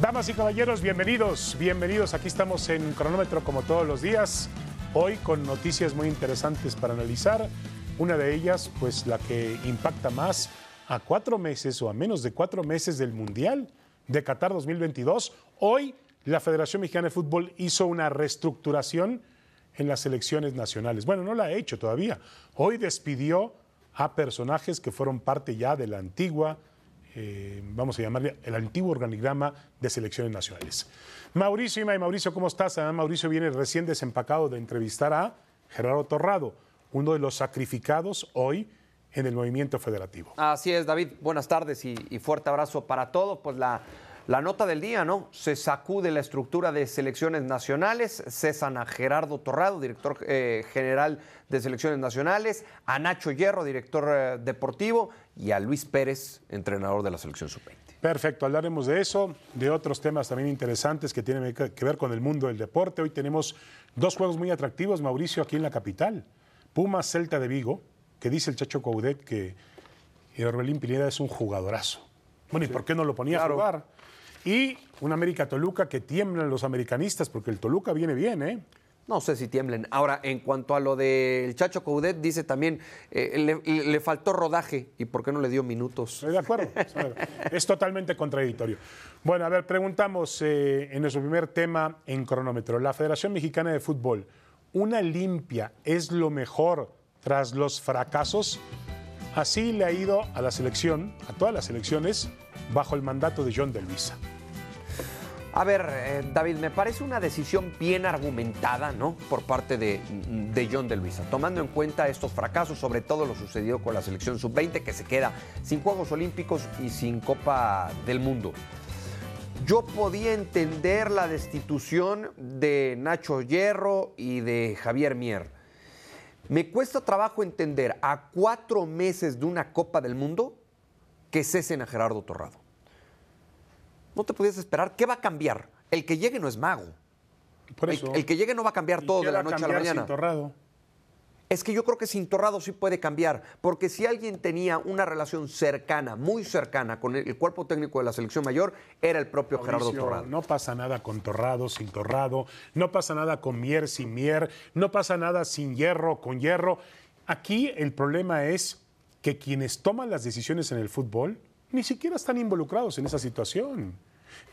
Damas y caballeros, bienvenidos, bienvenidos. Aquí estamos en cronómetro como todos los días. Hoy con noticias muy interesantes para analizar. Una de ellas, pues la que impacta más a cuatro meses o a menos de cuatro meses del Mundial de Qatar 2022. Hoy la Federación Mexicana de Fútbol hizo una reestructuración en las elecciones nacionales. Bueno, no la ha hecho todavía. Hoy despidió a personajes que fueron parte ya de la antigua eh, vamos a llamarle el antiguo organigrama de selecciones nacionales. Mauricio y Mauricio, ¿cómo estás? Además, Mauricio viene recién desempacado de entrevistar a Gerardo Torrado, uno de los sacrificados hoy en el movimiento federativo. Así es, David. Buenas tardes y, y fuerte abrazo para todos. Pues la, la nota del día, ¿no? Se sacude la estructura de selecciones nacionales, cesan a Gerardo Torrado, director eh, general de selecciones nacionales, a Nacho Hierro, director eh, deportivo, y a Luis Pérez, entrenador de la selección sub-20. Perfecto, hablaremos de eso, de otros temas también interesantes que tienen que ver con el mundo del deporte. Hoy tenemos dos juegos muy atractivos, Mauricio, aquí en la capital. Pumas Celta de Vigo, que dice el Chacho Coudet que Orbelín Pineda es un jugadorazo. Bueno, ¿y por qué no lo ponía Claro. a jugar? Y un América Toluca que tiemblan los americanistas, porque el Toluca viene bien, ¿eh? No sé si tiemblen. Ahora, en cuanto a lo del Chacho Coudet, dice también, eh, le, le faltó rodaje. ¿Y por qué no le dio minutos? De acuerdo. es totalmente contradictorio. Bueno, a ver, preguntamos eh, en nuestro primer tema en cronómetro. La Federación Mexicana de Fútbol, ¿una limpia es lo mejor tras los fracasos? Así le ha ido a la selección, a todas las selecciones, bajo el mandato de John de Luisa. A ver, eh, David, me parece una decisión bien argumentada, ¿no? Por parte de, de John de Luisa, tomando en cuenta estos fracasos, sobre todo lo sucedido con la selección sub-20, que se queda sin Juegos Olímpicos y sin Copa del Mundo. Yo podía entender la destitución de Nacho Hierro y de Javier Mier. Me cuesta trabajo entender a cuatro meses de una Copa del Mundo que cesen a Gerardo Torrado. No te podías esperar. ¿Qué va a cambiar? El que llegue no es mago. Por El- eso, el, que llegue no va a cambiar ¿y todo de la noche a la mañana. Torrado? Es que yo creo que sin Torrado sí puede cambiar, porque si alguien tenía una relación cercana, muy cercana con el, el cuerpo técnico de la selección mayor, era el propio Gerardo Torrado. No pasa nada con Torrado, sin Torrado, no pasa nada con Mier, sin Mier, no pasa nada sin Hierro, con Hierro. Aquí el problema es que quienes toman las decisiones en el fútbol ni siquiera están involucrados en esa situación.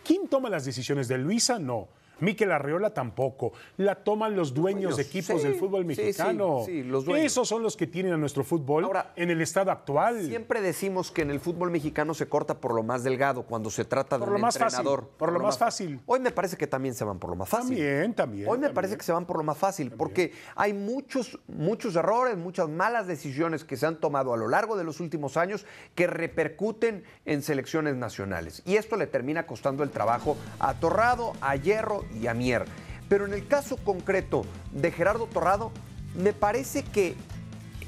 ¿Quién toma las decisiones? ¿De Luisa? No. Miquel Arreola tampoco. La toman los dueños, de equipos sí, del fútbol sí, sí, mexicano. sí, los dueños. Esos son los que tienen a nuestro fútbol Ahora, en el estado actual. Siempre decimos que en el fútbol mexicano se corta por lo más delgado cuando se trata de Por un lo más fácil, entrenador. por lo más fácil. Hoy me parece que también se van por lo más fácil. También, también. Hoy me también. parece que se van por lo más fácil, porque hay muchos, muchos errores, muchas malas decisiones que se han tomado a lo largo de los últimos años que repercuten en selecciones nacionales. Y esto le termina costando el trabajo a Torrado, a Hierro y a Mier. Pero en el caso concreto de Gerardo Torrado, me parece que,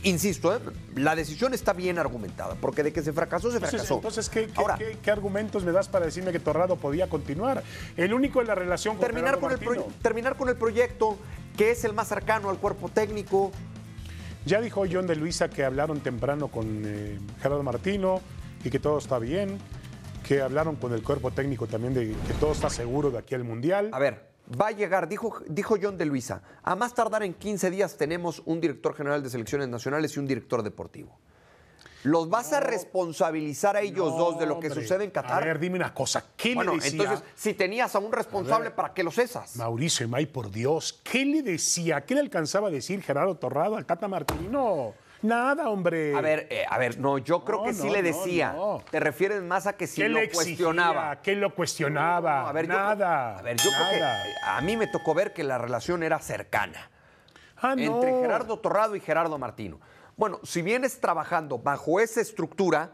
insisto, ¿eh? la decisión está bien argumentada, porque de que se fracasó, se Entonces, fracasó. entonces, ¿qué, qué- Ahora, qué- qué argumentos me das para decirme que Torrado podía continuar? El único en la relación con terminar con, el terminar con el proyecto, que es el más cercano al cuerpo técnico. Ya dijo John de Luisa que hablaron temprano con eh, Gerardo Martino y que todo está bien, que hablaron con el cuerpo técnico también de que todo está seguro de aquí al Mundial. A ver, va a llegar, dijo, dijo John de Luisa, a más tardar en 15 días tenemos un director general de selecciones nacionales y un director deportivo. ¿Los vas a responsabilizar a ellos No, dos de lo que hombre. sucede en Qatar? A ver, dime una cosa, ¿qué bueno, le decía? entonces, si tenías a un responsable, ¿para qué lo cesas? Mauricio Emay, por Dios, ¿qué le decía? ¿Qué le alcanzaba a decir Gerardo Torrado al Tata Martino? Nada, hombre. A ver, eh, a ver, no, yo creo No, que sí no, le decía. no. Te refieres más a que si ¿Qué lo le cuestionaba. ¿Qué lo cuestionaba? No, a ver, yo- nada. a ver, yo creo que eh, a mí me tocó ver que la relación era cercana Ah, entre Gerardo Torrado y Gerardo Martino. Bueno, si vienes trabajando bajo esa estructura,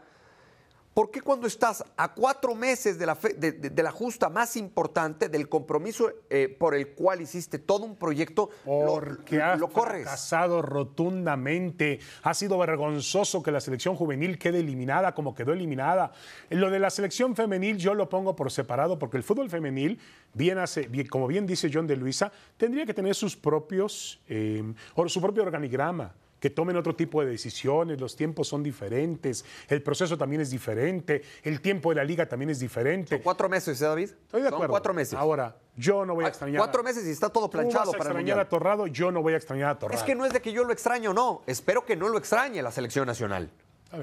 ¿por qué cuando estás a cuatro meses de la, fe- de, de- de la justa más importante, del compromiso eh, por el cual hiciste todo un proyecto, lo- Porque ha lo, corres? fracasado rotundamente. Ha sido vergonzoso que la selección juvenil quede eliminada como quedó eliminada. Lo de la selección femenil yo lo pongo por separado porque el fútbol femenil, bien hace, bien- como bien dice John de Luisa, tendría que tener sus propios, eh, o su propio organigrama que tomen otro tipo de decisiones, los tiempos son diferentes, el proceso también es diferente, el tiempo de la liga también es diferente. Cuatro meses, ¿eh, David? Estoy de Son acuerdo. cuatro meses. Ahora, yo no voy a extrañar. Cuatro meses y está todo Tú vas planchado a para extrañar a Torrado, yo no voy a extrañar a Torrado. Es que no es de que yo lo extraño, no. Espero que no lo extrañe la selección nacional.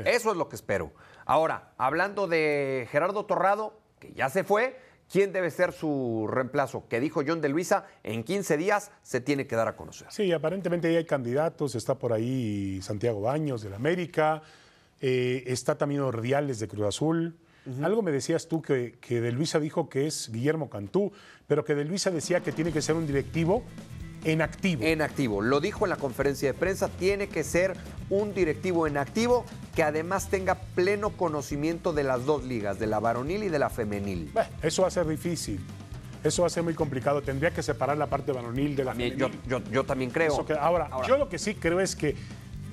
Eso es lo que espero. Ahora, hablando de Gerardo Torrado, que ya se fue, ¿quién debe ser su reemplazo? Que dijo John de Luisa, en 15 días se tiene que dar a conocer. Sí, aparentemente ya hay candidatos. Está por ahí Santiago Baños del América. eh, está también Ordiales de Cruz Azul. Algo me decías tú que, que de Luisa dijo que es Guillermo Cantú, pero que de Luisa decía que tiene que ser un directivo en activo. En activo, lo dijo en la conferencia de prensa, tiene que ser un directivo en activo que además tenga pleno conocimiento de las dos ligas, de la varonil y de la femenil. Bueno, eso va a ser difícil. Eso va a ser muy complicado. Tendría que separar la parte varonil de la femenil. yo, yo- yo también creo. Eso que- ahora, Ahora. yo lo que sí creo es que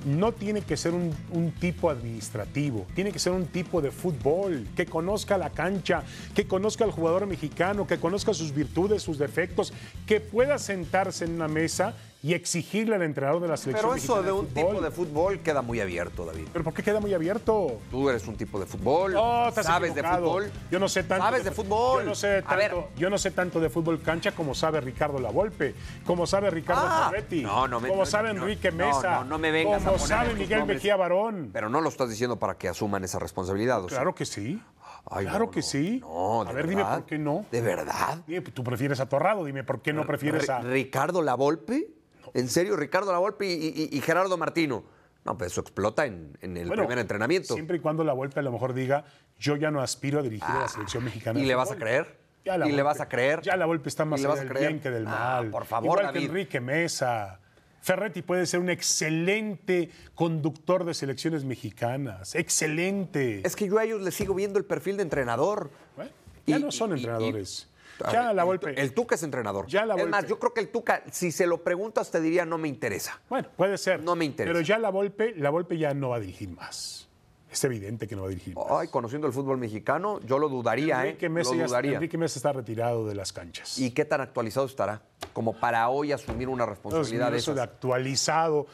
no tiene que ser un, tipo administrativo, tiene que ser un tipo de fútbol, que conozca la cancha, que conozca al jugador mexicano, que conozca sus virtudes, sus defectos, que pueda sentarse en una mesa y exigirle al entrenador de la selección Pero eso de un tipo de fútbol queda muy abierto, David. ¿Pero por qué queda muy abierto? Tú eres un tipo de fútbol, No, estás sabes de equivocado. fútbol. Yo no sé tanto. Sabes de fútbol. Yo no sé A ver. tanto, yo no sé tanto de fútbol cancha como sabe Ricardo Lavolpe, como sabe Ricardo Ah, Ferretti, no, no me- como no, sabe Enrique Mesa, no, no me vengas a como poner sabe Miguel nombres. Mejía Barón. Pero no lo estás diciendo para que asuman esa responsabilidad. Claro que sí. Ay, claro no, que no. sí. No, a ¿de ver, dime por qué no. ¿De verdad? ¿Tú prefieres a Torrado? Dime por qué no prefieres a. ¿Ricardo Lavolpe? ¿En serio, Ricardo Lavolpe y, y- y Gerardo Martino? No, pues eso explota en, en el Bueno, primer entrenamiento. Siempre y cuando la Volpe a lo mejor diga, yo ya no aspiro a dirigir a la selección mexicana. Ah, ¿Y le vas a fútbol". creer? Ya la ¿Y le vas a creer? Ya la Volpe está más ¿Y le allá vas a del bien que del Ah, mal. por favor, Igual David. que Enrique Mesa. Ferretti puede ser un excelente conductor de selecciones mexicanas. Excelente. Es que yo a ellos les sigo viendo el perfil de entrenador. Bueno, ya Y- no son y- entrenadores. Ya ver, la el- Volpe. El, Tuca es entrenador. Ya la es más, yo creo que el Tuca, si se lo preguntas, te diría no me interesa. Bueno, puede ser. No me interesa. Pero ya la Volpe, la Volpe ya no va a dirigir más. Es evidente que no va a dirigir más. Ay, conociendo el fútbol mexicano, yo lo dudaría, Enrique, ¿eh? Mesa lo dudaría. Enrique está retirado de las canchas. ¿Y qué tan actualizado estará? Como para hoy asumir una responsabilidad mío, de eso esas. de actualizado,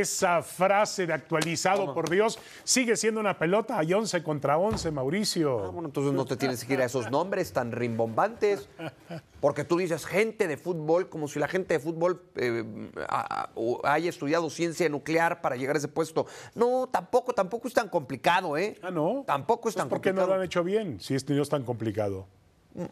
esa frase de actualizado, por Dios, sigue siendo una pelota. Hay 11 contra 11, Mauricio. Ah, bueno, entonces no te tienes que ir a esos nombres tan rimbombantes. Porque tú dices gente de fútbol, como si la gente de fútbol eh, a- a- o haya estudiado ciencia nuclear para llegar a ese puesto. No, tampoco, tampoco es tan complicado, ¿eh? Ah, no. Tampoco es Pues tan ¿Por qué no complicado. lo han hecho bien si esto no es tan complicado?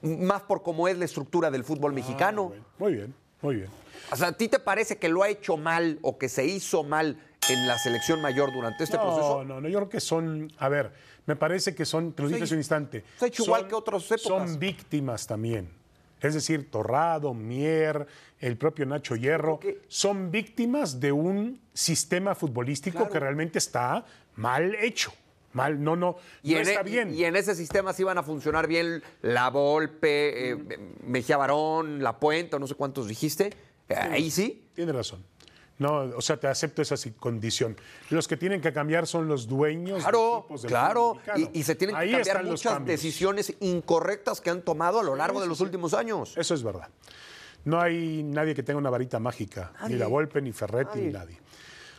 M- Más por cómo es la estructura del fútbol mexicano. Bueno, muy bien, muy bien. O sea, ¿a ti te parece que lo ha hecho mal o que se hizo mal en la selección mayor durante este no, proceso? no, no, yo creo que son, a ver, me parece que son, te lo dije hace un instante. se ha hecho igual que otras épocas. Son víctimas también. Es decir, Torrado, Mier, el propio Nacho Hierro, son víctimas de un sistema futbolístico Claro. que realmente está mal hecho. Mal, no, no, Y, no en, está e- bien. y en ese sistema sí iban a funcionar bien La Volpe, eh, Mejía Barón, La Puente, no sé cuántos dijiste. Eh, Ahí sí. Tiene razón. No, o sea, te acepto esa condición. Los que tienen que cambiar son los dueños Claro, claro. Y, y se tienen que cambiar muchas decisiones incorrectas que han tomado a lo largo de los últimos años. Eso es verdad. No hay nadie que tenga una varita mágica, ni la Volpe, ni Ferretti, ni nadie.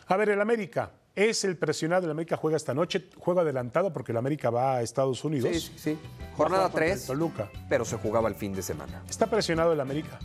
A ver, el América es el presionado. El América juega esta noche, juega adelantado porque el América va a Estados Unidos. Sí, sí, sí. Jornada jugar contra el 3, Toluca. pero se jugaba el fin de semana. Está presionado el América.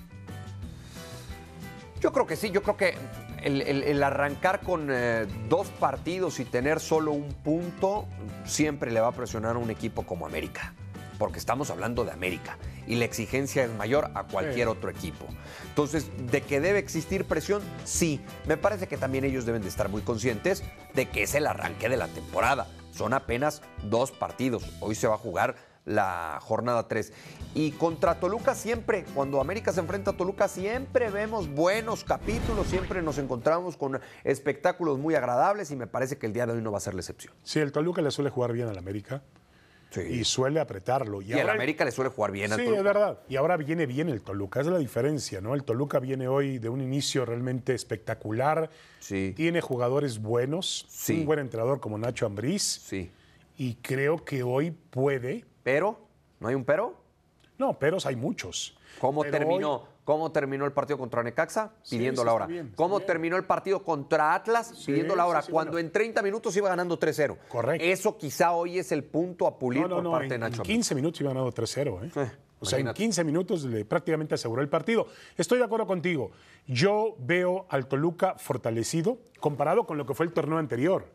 Yo creo que sí, yo creo que el, el- el arrancar con eh, dos partidos y tener solo un punto siempre le va a presionar a un equipo como América, porque estamos hablando de América. y la exigencia es mayor a cualquier otro equipo. Entonces, ¿de que debe existir presión? Sí. Me parece que también ellos deben de estar muy conscientes de que es el arranque de la temporada. Son apenas dos partidos. Hoy se va a jugar la jornada 3. Y contra Toluca siempre, cuando América se enfrenta a Toluca, siempre vemos buenos capítulos, siempre nos encontramos con espectáculos muy agradables y me parece que el día de hoy no va a ser la excepción. Sí, el Toluca le suele jugar bien al América. Y suele apretarlo. Y, el América le suele jugar bien al Toluca. Sí, es verdad. Y ahora viene bien el Toluca. Es la diferencia, ¿no? El Toluca viene hoy de un inicio realmente espectacular. Sí. Tiene jugadores buenos. Sí. Un buen entrenador como Nacho Ambriz. Sí. Y creo que hoy puede. ¿Pero? ¿No hay un pero? No, peros hay muchos. ¿Cómo Pero terminó? hoy- ¿Cómo terminó el partido contra Necaxa? Pidiendo sí, la hora. bien, ¿Cómo bien. terminó el partido contra Atlas? Sí, pidiendo la hora. sí, cuando bueno. en 30 minutos iba ganando 3-0. Correcto. Eso quizá hoy es el punto a pulir No, no, por no. parte En, de en Nacho. 15 minutos iba ganado 3-0. ¿eh? Sí, o sea, en imagínate. 15 minutos le prácticamente aseguró el partido. Estoy de acuerdo contigo. Yo veo al Toluca fortalecido comparado con lo que fue el torneo anterior.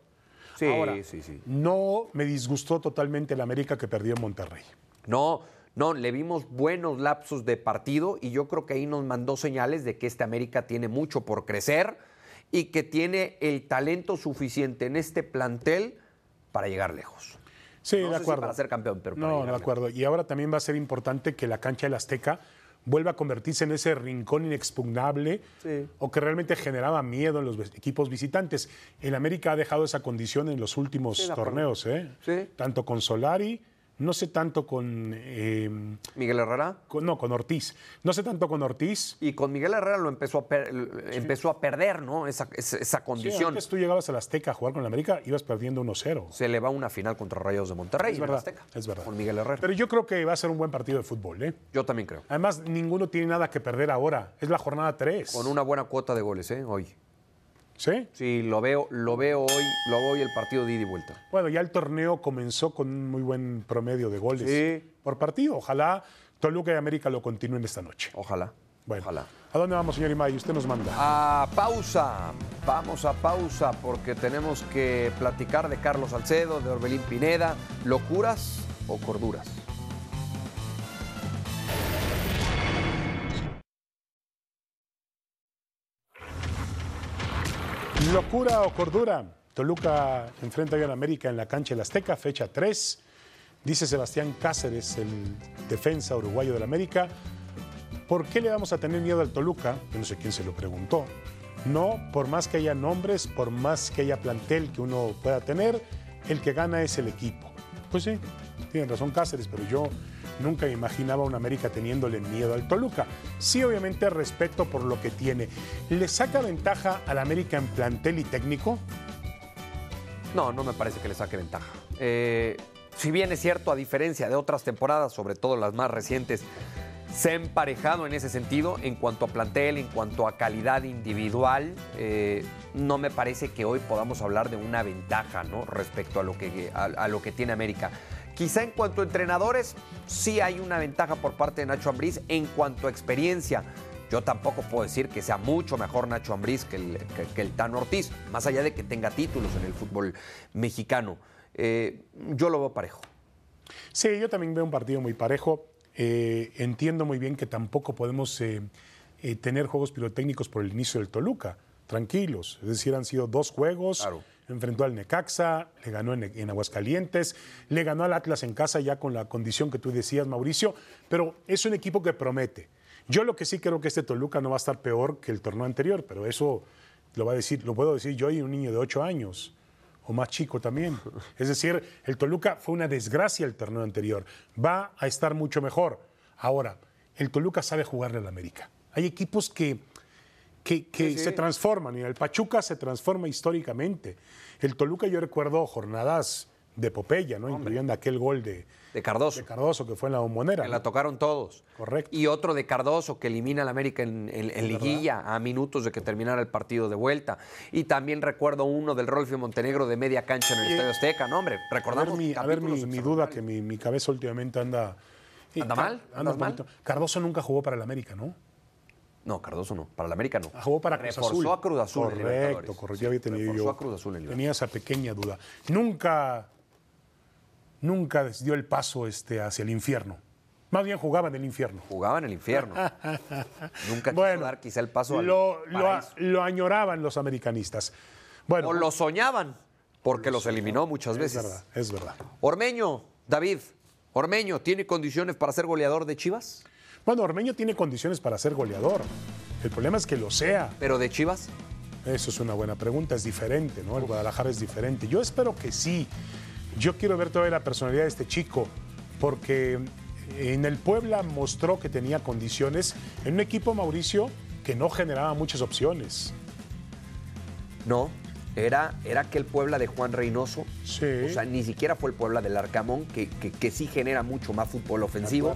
Sí, Ahora, sí, sí. No me disgustó totalmente el América que perdió en Monterrey. No, no, le vimos buenos lapsos de partido y yo creo que ahí nos mandó señales de que este América tiene mucho por crecer y que tiene el talento suficiente en este plantel para llegar lejos. Sí, No de sé si acuerdo. para ser campeón, pero para No, llegar de acuerdo. Y ahora también va a ser importante que la cancha del Azteca vuelva a convertirse en ese rincón inexpugnable Sí. o que realmente generaba miedo en los equipos visitantes. El América ha dejado esa condición en los últimos Sí, acuerdo. torneos, ¿eh? Sí. Tanto con Solari, no sé tanto con, eh, Miguel Herrera. con- no, con Ortiz. No sé tanto con Ortiz. Y con Miguel Herrera lo empezó a, per- empezó a perder, ¿no? Esa, esa, esa Sí, condición. antes tú llegabas al Azteca a jugar con el América, ibas perdiendo 1-0. Se le va una final contra Rayos de Monterrey Es en el verdad, Azteca, es verdad. Con Miguel Herrera. Pero yo creo que va a ser un buen partido de fútbol, ¿eh? Yo también creo. Además, ninguno tiene nada que perder ahora. Es la jornada 3. Con una buena cuota de goles, ¿eh? Hoy. ¿Sí? Sí, lo veo, lo veo hoy, lo veo hoy el partido de ida y vuelta. Bueno, ya el torneo comenzó con un muy buen promedio de goles Sí. por partido. Ojalá Toluca y América lo continúen esta noche. Ojalá. Bueno, Ojalá. ¿a dónde vamos, señor Imay? Usted nos manda. A pausa, vamos a pausa porque tenemos que platicar de Carlos Salcedo, de Orbelín Pineda, locuras o corduras. Locura o cordura. Toluca enfrenta al América en la cancha del Azteca, fecha 3. Dice Sebastián Cáceres, el defensa uruguayo del América. ¿Por qué le vamos a tener miedo al Toluca? Yo no sé quién se lo preguntó. No, por más que haya nombres, por más que haya plantel que uno pueda tener, el que gana es el equipo. Pues sí, tienen razón Cáceres, pero yo nunca imaginaba un América teniéndole miedo al Toluca. Sí, obviamente respeto por lo que tiene. ¿Le saca ventaja al América en plantel y técnico? No, no me parece que le saque ventaja. Eh, si bien es cierto, a diferencia de otras temporadas, sobre todo las más recientes, se ha emparejado en ese sentido en cuanto a plantel, en cuanto a calidad individual. eh, no me parece que hoy podamos hablar de una ventaja ¿no? respecto a lo, que, a, a lo que tiene América. Quizá en cuanto a entrenadores, sí hay una ventaja por parte de Nacho Ambriz en cuanto a experiencia. Yo tampoco puedo decir que sea mucho mejor Nacho Ambriz que el, que, que el Tano Ortiz, más allá de que tenga títulos en el fútbol mexicano. Eh, yo lo veo parejo. Sí, yo también veo un partido muy parejo. Eh, entiendo muy bien que tampoco podemos eh, eh, tener juegos pirotécnicos por el inicio del Toluca. Tranquilos. Es decir, han sido dos juegos. Claro. Enfrentó al Necaxa, le ganó en, en Aguascalientes, le ganó al Atlas en casa ya con la condición que tú decías, Mauricio. Pero es un equipo que promete. Yo lo que sí creo que este Toluca no va a estar peor que el torneo anterior, pero eso lo va a decir, lo puedo decir yo y un niño de 8 años o más chico también. Es decir, el Toluca fue una desgracia el torneo anterior. Va a estar mucho mejor. Ahora, el Toluca sabe jugarle al América. Hay equipos que, que, que Sí, sí. se transforman y el Pachuca se transforma históricamente. El Toluca yo recuerdo jornadas de Popeya, ¿no? incluyendo aquel gol de, De Cardoso. de Cardoso que fue en la bombonera. Que la tocaron todos. Correcto. Y otro de Cardoso que elimina al América en, en- en liguilla a minutos de que terminara el partido de vuelta. Y también recuerdo uno del Rolfio Montenegro de media cancha en el Estadio Azteca. No, hombre, A ver, recordamos. mi, a ver mi, mi duda, que mi, mi cabeza últimamente anda... ¿Anda mal? Anda ¿Andas un mal? Cardoso nunca jugó para el América, ¿no? No, Cardoso no. Para el América no. Jugó para Cruz Reforzó Azul. a Cruz Azul Correcto, correcto. Ya había tenido yo. a Cruz Azul en tenía esa pequeña duda. Nunca, nunca dio el paso este, hacia el infierno. Más bien jugaban en el infierno. Jugaban en el infierno. Nunca quiso Bueno, dar quizá el paso al lo, lo, lo añoraban los americanistas. Bueno, O lo soñaban, porque los eliminó muchas es veces. verdad, es verdad. Ormeño, David, Ormeño, ¿tiene condiciones para ser goleador de Chivas? Bueno, Ormeño tiene condiciones para ser goleador. El problema es que lo sea. ¿Pero de Chivas? Eso es una buena pregunta, es diferente, ¿no? El Guadalajara es diferente. Yo espero que sí. Yo quiero ver todavía la personalidad de este chico, porque en el Puebla mostró que tenía condiciones en un equipo, Mauricio, que no generaba muchas opciones. No, era, era aquel Puebla de Juan Reynoso. Sí. O sea, ni siquiera fue el Puebla del Arcamón, que, que- que sí genera mucho más fútbol ofensivo.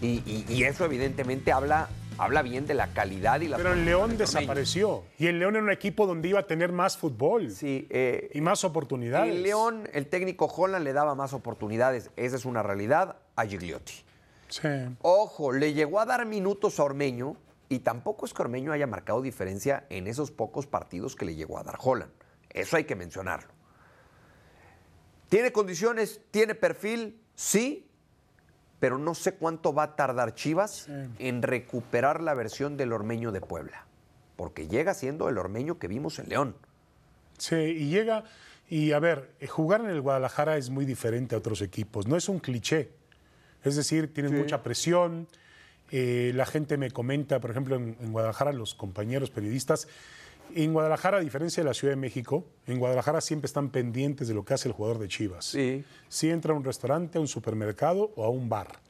Y, y- y eso evidentemente habla, habla bien de la calidad y la Pero el León desapareció. Y el León era un equipo donde iba a tener más fútbol Sí, eh, y más oportunidades. el León, el técnico Holland le daba más oportunidades. Esa es una realidad a Gigliotti. Sí. Ojo, le llegó a dar minutos a Ormeño y tampoco es que Ormeño haya marcado diferencia en esos pocos partidos que le llegó a dar Holland. Eso hay que mencionarlo. ¿Tiene condiciones? ¿Tiene perfil? Sí, pero no sé cuánto va a tardar Chivas en recuperar la versión del Ormeño de Puebla, porque llega siendo el Ormeño que vimos en León. Sí, y llega, y a ver, eh, jugar en el Guadalajara es muy diferente a otros equipos, no es un cliché. Es decir, tienes mucha presión. eh, la gente me comenta, por ejemplo, en, en Guadalajara, los compañeros periodistas, en Guadalajara, a diferencia de la Ciudad de México, en Guadalajara siempre están pendientes de lo que hace el jugador de Chivas. Sí. Si entra a un restaurante, a un supermercado o a un bar.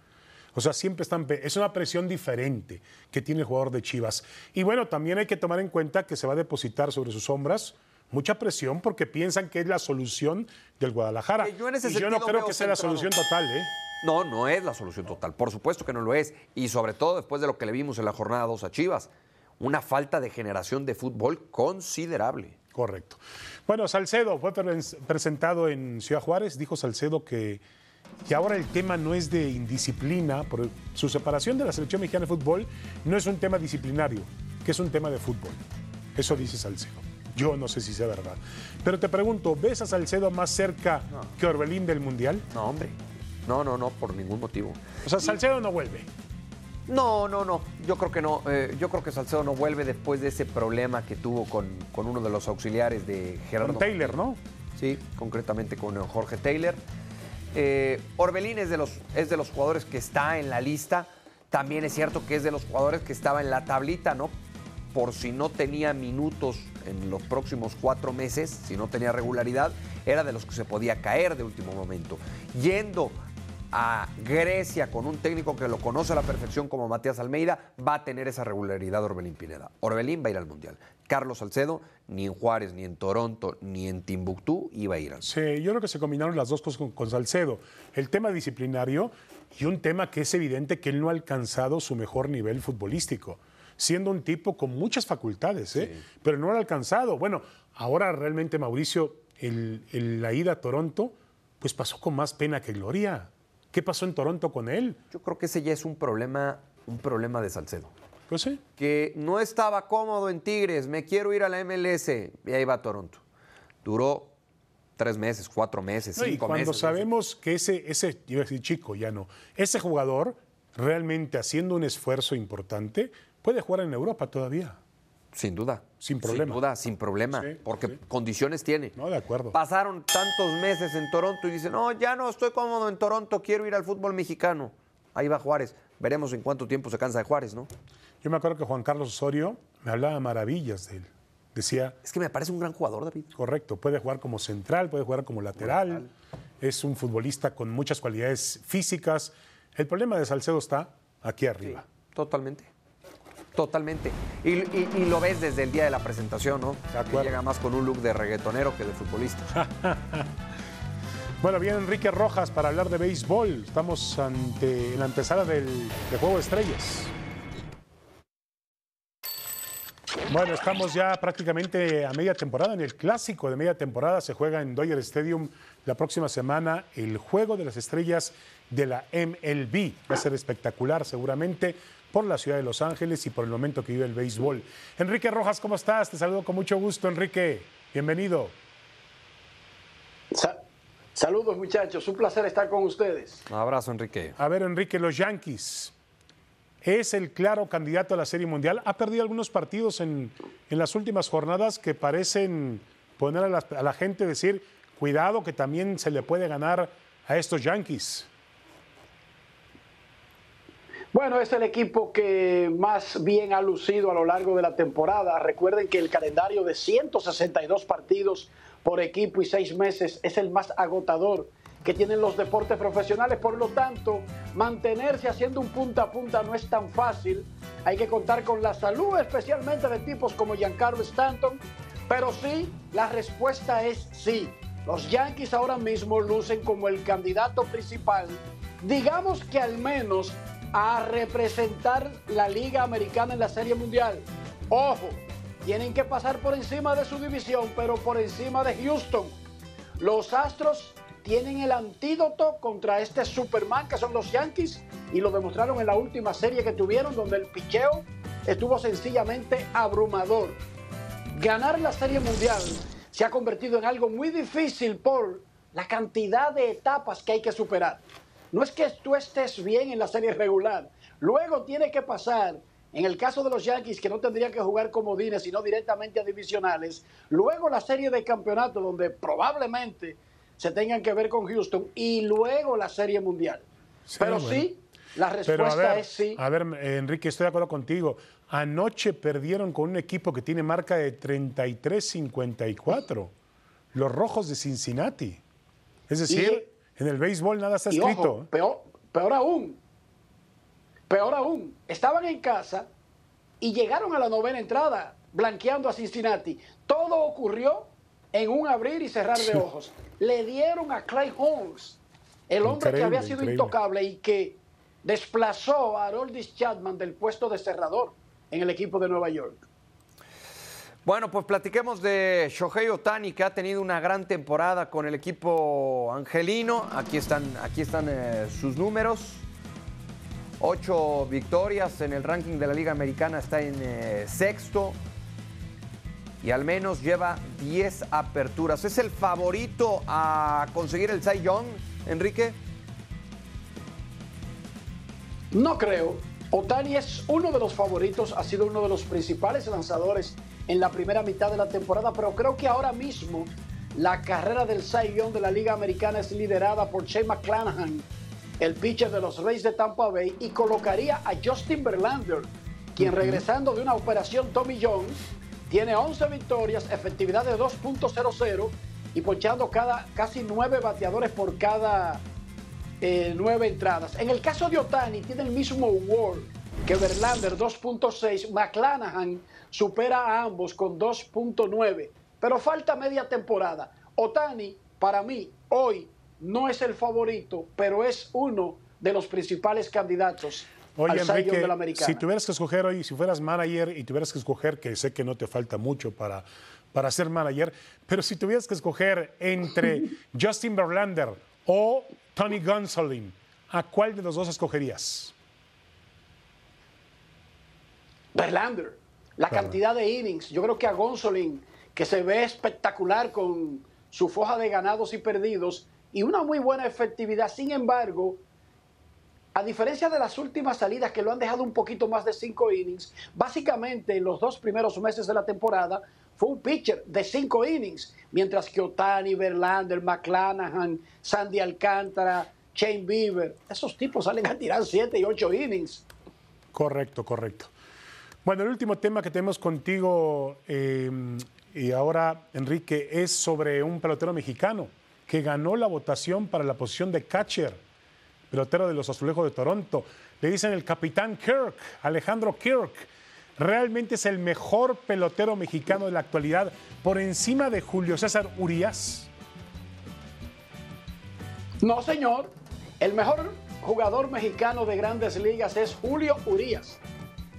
O sea, siempre están. Es una presión diferente que tiene el jugador de Chivas. Y bueno, también hay que tomar en cuenta que se va a depositar sobre sus sombras mucha presión porque piensan que es la solución del Guadalajara. Yo en ese y yo no creo que sea la solución total, ¿eh? No, no es la solución total. Por supuesto que no lo es. Y sobre todo después de lo que le vimos en la jornada 2 a Chivas. Una falta de generación de fútbol considerable. Correcto. Bueno, Salcedo fue pre- presentado en Ciudad Juárez. Dijo Salcedo que, que ahora el tema no es de indisciplina, por su separación de la selección mexicana de fútbol no es un tema disciplinario, que es un tema de fútbol. Eso dice Salcedo. Yo no sé si sea verdad. Pero te pregunto, ¿ves a Salcedo más cerca que Orbelín del Mundial? No, hombre. No, no, no, por ningún motivo. O sea, Salcedo no vuelve. No, no, no. Yo creo que no. Eh, yo creo que Salcedo no vuelve después de ese problema que tuvo con, con uno de los auxiliares de Gerardo. Con Taylor, ¿no? Sí, concretamente con Jorge Taylor. Eh, Orbelín es de, los, es de los jugadores que está en la lista. También es cierto que es de los jugadores que estaba en la tablita, ¿no? Por si no tenía minutos en los próximos cuatro meses, si no tenía regularidad, era de los que se podía caer de último momento. Yendo a Grecia con un técnico que lo conoce a la perfección como Matías Almeida, va a tener esa regularidad Orbelín Pineda. Orbelín va a ir al Mundial. Carlos Salcedo, ni en Juárez, ni en Toronto, ni en Timbuktu, iba a ir al Sí, yo creo que se combinaron las dos cosas con, con Salcedo. El tema disciplinario y un tema que es evidente que él no ha alcanzado su mejor nivel futbolístico, siendo un tipo con muchas facultades, ¿eh? pero no lo ha alcanzado. Bueno, ahora realmente Mauricio, el- el- la ida a Toronto, pues pasó con más pena que gloria. ¿Qué pasó en Toronto con él? Yo creo que ese ya es un problema, un problema de Salcedo. Pues sí. Que no estaba cómodo en Tigres, me quiero ir a la MLS y ahí va a Toronto. Duró tres meses, cuatro meses, No, y cinco cuando meses. sabemos que ese, ese, iba a decir chico, ya no, ese jugador realmente haciendo un esfuerzo importante puede jugar en Europa todavía. Sin duda. Sin problema. Sin duda, sin problema. Sí, porque sí. condiciones tiene. No, de acuerdo. Pasaron tantos meses en Toronto y dicen, no, ya no estoy cómodo en Toronto, quiero ir al fútbol mexicano. Ahí va Juárez. Veremos en cuánto tiempo se cansa de Juárez, ¿no? Yo me acuerdo que Juan Carlos Osorio me hablaba maravillas de él. Decía, Es que me parece un gran jugador, David. correcto, puede jugar como central, puede jugar como lateral, es un futbolista con muchas cualidades físicas. El problema de Salcedo está aquí arriba. Totalmente. Totalmente. Y, y- y lo ves desde el día de la presentación, ¿no? Que Llega más con un look de reggaetonero que de futbolista. Bueno, viene Enrique Rojas para hablar de béisbol. Estamos ante, en la antesala del, de Juego de Estrellas. Bueno, estamos ya prácticamente a media temporada. En el clásico de media temporada se juega en Dodger Stadium la próxima semana el Juego de las Estrellas de la MLB. Va a ser espectacular seguramente por la ciudad de Los Ángeles y por el momento que vive el béisbol. Enrique Rojas, ¿cómo estás? Te saludo con mucho gusto, Enrique. Bienvenido. Sa- Saludos muchachos, un placer estar con ustedes. Un abrazo Enrique. A ver Enrique, los Yankees. Es el claro candidato a la Serie Mundial. Ha perdido algunos partidos en, en las últimas jornadas que parecen poner a la, a la gente decir, cuidado que también se le puede ganar a estos Yankees. Bueno, es el equipo que más bien ha lucido a lo largo de la temporada. Recuerden que el calendario de 162 partidos por equipo y seis meses es el más agotador que tienen los deportes profesionales. Por lo tanto, mantenerse haciendo un punta a punta no es tan fácil. Hay que contar con la salud, especialmente de tipos como Giancarlo Stanton. Pero sí, la respuesta es sí. Los Yankees ahora mismo lucen como el candidato principal. Digamos que al menos a representar la Liga Americana en la Serie Mundial. Ojo, tienen que pasar por encima de su división, pero por encima de Houston. Los Astros tienen el antídoto contra este Superman que son los Yankees y lo demostraron en la última serie que tuvieron donde el picheo estuvo sencillamente abrumador. Ganar la Serie Mundial se ha convertido en algo muy difícil por la cantidad de etapas que hay que superar. No es que tú estés bien en la serie regular, luego tiene que pasar en el caso de los Yankees, que no tendrían que jugar como Dines, sino directamente a divisionales, luego la serie de campeonato, donde probablemente se tengan que ver con Houston, y luego la serie mundial. Sí, Pero bueno. sí, la Pero respuesta a ver, es sí. a ver, Enrique, estoy de acuerdo contigo. Anoche perdieron con un equipo que tiene marca de 33-54, los Rojos de Cincinnati. Es decir, en el béisbol nada está Y escrito. ojo, peor, peor aún, peor aún, estaban en casa y llegaron a la novena entrada blanqueando a Cincinnati. Todo ocurrió en un abrir y cerrar de ojos. Le dieron a Clay Holmes, el hombre que había sido increíble. intocable y que desplazó a Aroldis Chapman del puesto de cerrador en el equipo de Nueva York. Bueno, pues platiquemos de Shohei Otani, que ha tenido una gran temporada con el equipo angelino. Aquí están, aquí están eh, sus números. Ocho victorias en el ranking de la Liga Americana, está en eh, sexto. Y al menos lleva 10 aperturas. ¿Es el favorito a conseguir el Cy Young, Enrique? No creo. Otani es uno de los favoritos, ha sido uno de los principales lanzadores en la primera mitad de la temporada, pero creo que ahora mismo la carrera del Young de la Liga Americana es liderada por Shane McClanahan, el pitcher de los Rays de Tampa Bay, y colocaría a Justin Verlander, quien regresando de una operación Tommy John, tiene 11 victorias, efectividad de 2.00 y ponchando cada, casi 9 bateadores por cada eh, nueve entradas. En el caso de Otani, tiene el mismo WAR que Verlander, 2.6. McClanahan supera a ambos con 2.9. Pero falta media temporada. Otani, para mí, hoy no es el favorito, pero es uno de los principales candidatos Oye, al Enrique, de la si tuvieras que escoger hoy, si fueras manager y tuvieras que escoger, que sé que no te falta mucho para, para ser manager, pero si tuvieras que escoger entre Justin Verlander o Tony Gonsolin, ¿a cuál de los dos escogerías? Verlander, la Claro. cantidad de innings. Yo creo que a Gonsolin, que se ve espectacular con su foja de ganados y perdidos y una muy buena efectividad. Sin embargo, a diferencia de las últimas salidas que lo han dejado un poquito más de cinco innings, básicamente en los dos primeros meses de la temporada fue un pitcher de cinco innings, mientras que Otani, Verlander, McClanahan, Sandy Alcántara, Shane Bieber, esos tipos salen a tirar siete y ocho innings. Correcto, correcto. Bueno, el último tema que tenemos contigo eh, y ahora, Enrique, es sobre un pelotero mexicano que ganó la votación para la posición de catcher, pelotero de los Azulejos de Toronto. Le dicen el capitán Kirk, Alejandro Kirk. Realmente es el mejor pelotero mexicano de la actualidad, por encima de Julio César Urias. No, señor. El mejor jugador mexicano de grandes ligas es Julio Urias,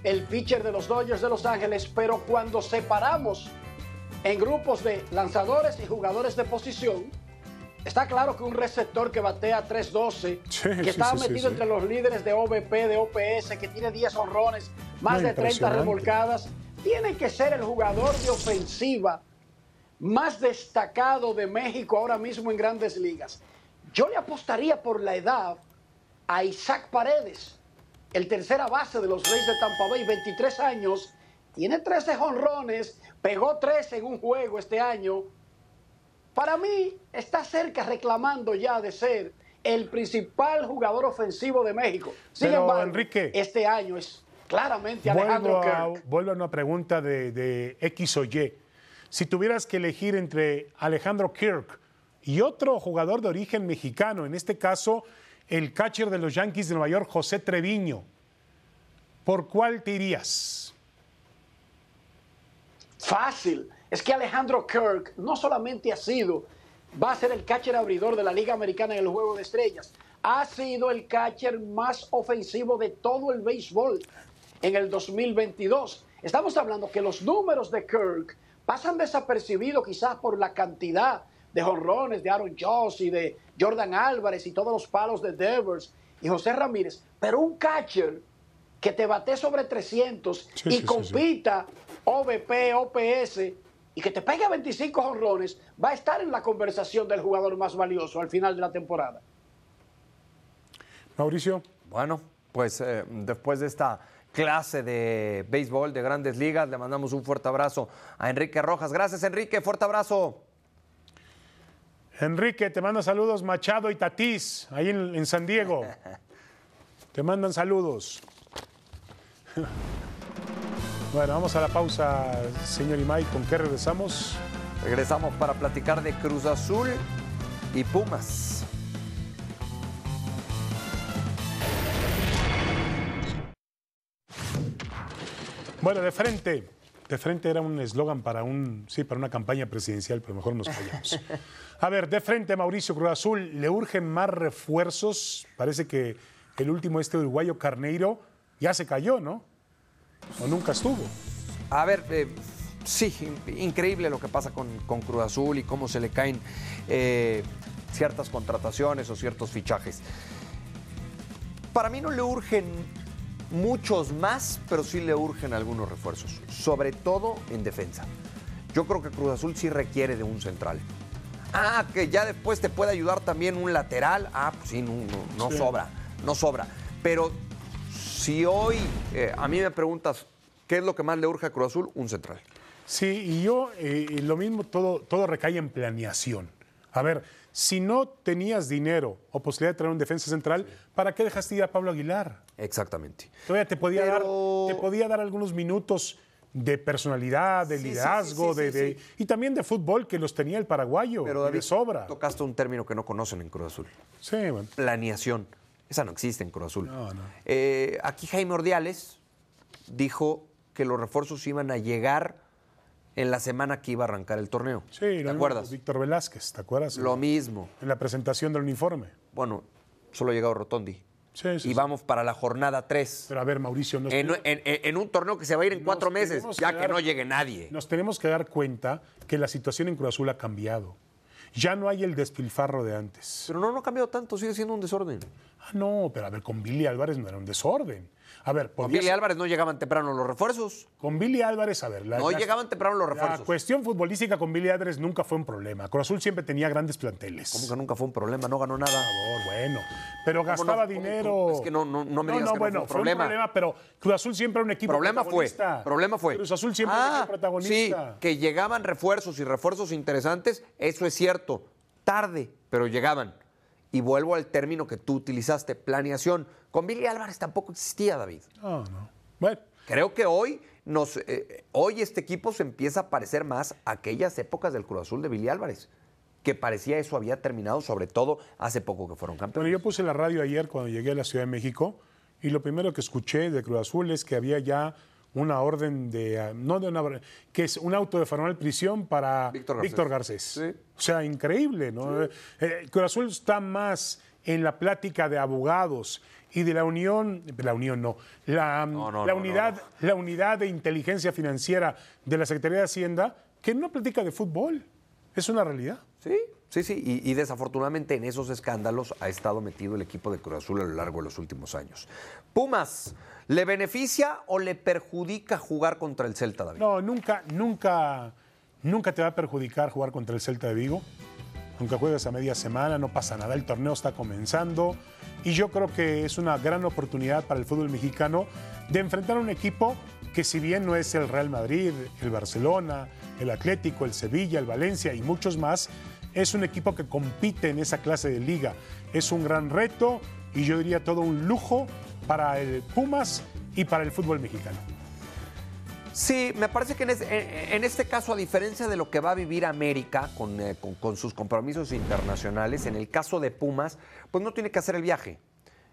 el pitcher de los Dodgers de Los Ángeles, pero cuando separamos en grupos de lanzadores y jugadores de posición, está claro que un receptor que batea 312, Sí, que sí, está sí, metido entre los líderes de OVP, de OPS, que tiene 10 honrones, más de 30 impresionante. remolcadas, tiene que ser el jugador de ofensiva más destacado de México ahora mismo en grandes ligas. Yo le apostaría por la edad a Isaac Paredes, el tercera base de los Reyes de Tampa Bay, 23 años, tiene 13 jonrones, pegó 13 en un juego este año. Para mí está cerca reclamando ya de ser el principal jugador ofensivo de México. Sin Pero, embargo, Enrique, este año es claramente Alejandro Vuelvo a, Kirk. vuelvo a una pregunta de, de X o Y. Si tuvieras que elegir entre Alejandro Kirk y otro jugador de origen mexicano, en este caso el catcher de los Yankees de Nueva York, José Treviño, ¿por cuál te irías? Fácil. Es que Alejandro Kirk no solamente ha sido, va a ser el catcher abridor de la Liga Americana en el Juego de Estrellas, ha sido el catcher más ofensivo de todo el béisbol en el 2022. Estamos hablando que los números de Kirk pasan desapercibidos quizás por la cantidad de jonrones de Aaron Josh y de Jordan Álvarez y todos los palos de Devers y José Ramírez, pero un catcher que te bate sobre 300 Sí, y sí, sí, sí. compita OVP, OPS y que te pegue 25 jonrones, va a estar en la conversación del jugador más valioso al final de la temporada. Mauricio. Bueno, pues eh, después de esta clase de béisbol de grandes ligas, le mandamos un fuerte abrazo a Enrique Rojas. Gracias, Enrique. Fuerte abrazo. Enrique, te manda saludos Machado y Tatís, ahí en, en San Diego. Te mandan saludos. Bueno, vamos a la pausa, señor Imay. ¿Con qué regresamos? Regresamos para platicar de Cruz Azul y Pumas. Bueno, de frente. De frente era un eslogan para un, sí, para una campaña presidencial, pero mejor nos callamos. A ver, de frente, Mauricio Cruz Azul, ¿le urgen más refuerzos? Parece que el último este uruguayo Carneiro ya se cayó, ¿no? O nunca estuvo. A ver, eh, sí, in- increíble lo que pasa con, con Cruz Azul y cómo se le caen eh, ciertas contrataciones o ciertos fichajes. Para mí no le urgen muchos más, pero sí le urgen algunos refuerzos, sobre todo en defensa. Yo creo que Cruz Azul sí requiere de un central. Ah, que ya después te puede ayudar también un lateral. Ah, pues sí, no, no- no Sí. sobra, no sobra. Pero si hoy eh, a mí me preguntas qué es lo que más le urge a Cruz Azul, un central. Sí, y yo, eh, lo mismo, todo, todo recae en planeación. A ver, si no tenías dinero o posibilidad de traer un defensa central, ¿para qué dejaste ir a Pablo Aguilar? Exactamente. Todavía te podía, Pero- dar, te podía dar algunos minutos de personalidad, de Sí, liderazgo, sí, sí, de, y también de fútbol que los tenía el paraguayo, Pero y David, de sobra. tocaste un término que no conocen en Cruz Azul. Sí, bueno. Planeación. Esa no existe en Cruz Azul. No, no. Eh, aquí Jaime Ordiales dijo que los refuerzos iban a llegar en la semana que iba a arrancar el torneo. Sí, ¿Te lo acuerdas? Víctor Velázquez, ¿te acuerdas? Lo mismo. En la presentación del uniforme. Bueno, solo ha llegado Rotondi. Sí, sí, y sí. vamos para la jornada 3. Pero a ver, Mauricio, nos, En, en- un torneo que se va a ir en cuatro meses, ya que que no llegue nadie. nos tenemos que dar cuenta que la situación en Cruz Azul ha cambiado. Ya no hay el despilfarro de antes. Pero no, no ha cambiado tanto, sigue siendo un desorden. Ah, no, pero a ver, con Billy Álvarez no era un desorden. A ver, Con Billy Álvarez no llegaban temprano los refuerzos. con Billy Álvarez, a ver, la, No la- llegaban temprano los la refuerzos. cuestión futbolística con Billy Álvarez nunca fue un problema. Cruz Azul siempre tenía grandes planteles. Como que nunca fue un problema, no ganó nada. Por favor, bueno, pero ¿Cómo no? gastaba ¿Cómo- dinero. cómo? Es que no- no- no me digas que no bueno, fue un problema. problema, pero Cruz Azul siempre era un equipo Problema fue, protagonista. problema fue. Cruz Azul siempre era un Ah, protagonista. Sí, que llegaban refuerzos y refuerzos interesantes, eso es cierto. Tarde, pero llegaban. Y vuelvo al término que tú utilizaste, planeación. Con Billy Álvarez tampoco existía, David. No, no. Bueno, Creo que hoy, nos, eh, hoy este equipo se empieza a parecer más a aquellas épocas del Cruz Azul de Billy Álvarez, que parecía eso había terminado, sobre todo hace poco que fueron Bueno, campeones. yo puse la radio ayer cuando llegué a la Ciudad de México y lo primero que escuché de Cruz Azul es que había ya una orden de, ah, no de una, que es un auto de formal prisión para Víctor Víctor Garcés. Garcés. Sí. O sea, increíble, ¿no? Eh, Cruz Azul está más en la plática de abogados y de la unión, la unión no, la, No, no, la no, unidad, la unidad de inteligencia financiera de la Secretaría de Hacienda, que no plática de fútbol. Es una realidad. Sí, sí, sí. Y, desafortunadamente en esos escándalos ha estado metido el equipo de Cruz Azul a lo largo de los últimos años. Pumas, ¿le beneficia o le perjudica jugar contra el Celta, David? No, nunca, nunca, Nunca te va a perjudicar jugar contra el Celta de Vigo. Aunque juegues a media semana, no pasa nada. El torneo está comenzando. Y yo creo que es una gran oportunidad para el fútbol mexicano de enfrentar a un equipo que si bien no es el Real Madrid, el Barcelona, el Atlético, el Sevilla, el Valencia y muchos más, es un equipo que compite en esa clase de liga. Es un gran reto y yo diría todo un lujo para el Pumas y para el fútbol mexicano. Sí, me parece que en, este caso, a diferencia de lo que va a vivir América eh, con, con, sus compromisos internacionales, en el caso de Pumas, pues no tiene que hacer el viaje.